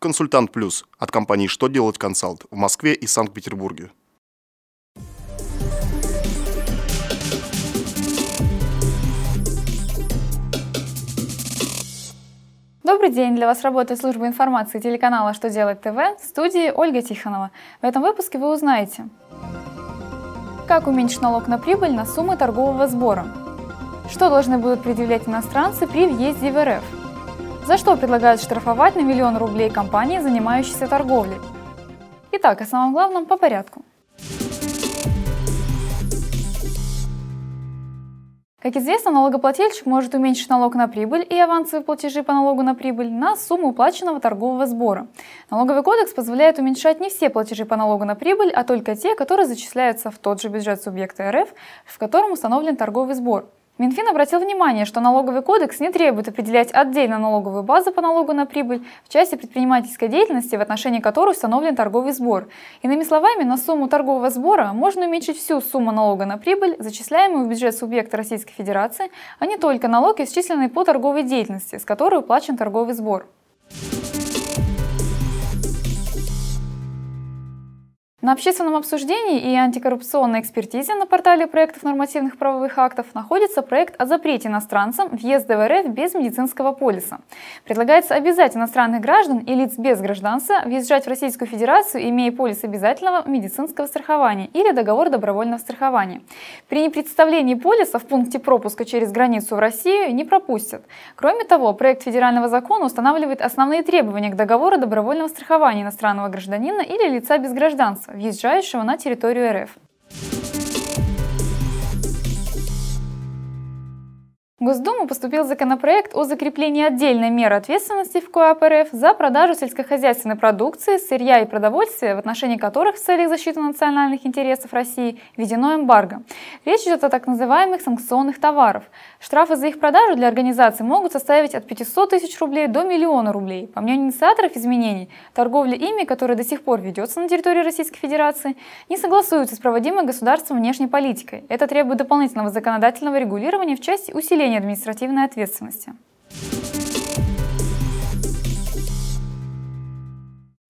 Консультант Плюс от компании «Что делать консалт» в Москве и Санкт-Петербурге. Добрый день! Для вас работает служба информации телеканала «Что делать ТВ» в студии Ольга Тихонова. В этом выпуске вы узнаете, как уменьшить налог на прибыль на суммы торгового сбора, что должны будут предъявлять иностранцы при въезде в РФ, за что предлагают штрафовать на миллион рублей компании, занимающиеся торговлей. Итак, о самом главном по порядку. Как известно, налогоплательщик может уменьшить налог на прибыль и авансовые платежи по налогу на прибыль на сумму уплаченного торгового сбора. Налоговый кодекс позволяет уменьшать не все платежи по налогу на прибыль, а только те, которые зачисляются в тот же бюджет субъекта РФ, в котором установлен торговый сбор. Минфин обратил внимание, что налоговый кодекс не требует определять отдельно налоговую базу по налогу на прибыль в части предпринимательской деятельности, в отношении которой установлен торговый сбор. Иными словами, на сумму торгового сбора можно уменьшить всю сумму налога на прибыль, зачисляемую в бюджет субъекта Российской Федерации, а не только налог, исчисленный по торговой деятельности, с которой уплачен торговый сбор. На общественном обсуждении и антикоррупционной экспертизе на портале проектов нормативных правовых актов находится проект о запрете иностранцам въезда в РФ без медицинского полиса. Предлагается обязать иностранных граждан и лиц без гражданства въезжать в Российскую Федерацию, имея полис обязательного медицинского страхования или договор добровольного страхования. При непредставлении полиса в пункте пропуска через границу в Россию не пропустят. Кроме того, проект федерального закона устанавливает основные требования к договору добровольного страхования иностранного гражданина или лица без гражданства въезжающего на территорию РФ. Госдуму поступил законопроект о закреплении отдельной меры ответственности в КоАП РФ за продажу сельскохозяйственной продукции, сырья и продовольствия, в отношении которых в целях защиты национальных интересов России введено эмбарго. Речь идет о так называемых санкционных товаров. Штрафы за их продажу для организаций могут составить от 500 тысяч рублей до миллиона рублей. По мнению инициаторов изменений, торговля ими, которая до сих пор ведется на территории Российской Федерации, не согласуется с проводимой государством внешней политикой. Это требует дополнительного законодательного регулирования в части усиления уголовной административной ответственности.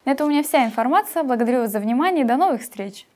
Это у меня вся информация. Благодарю вас за внимание и до новых встреч!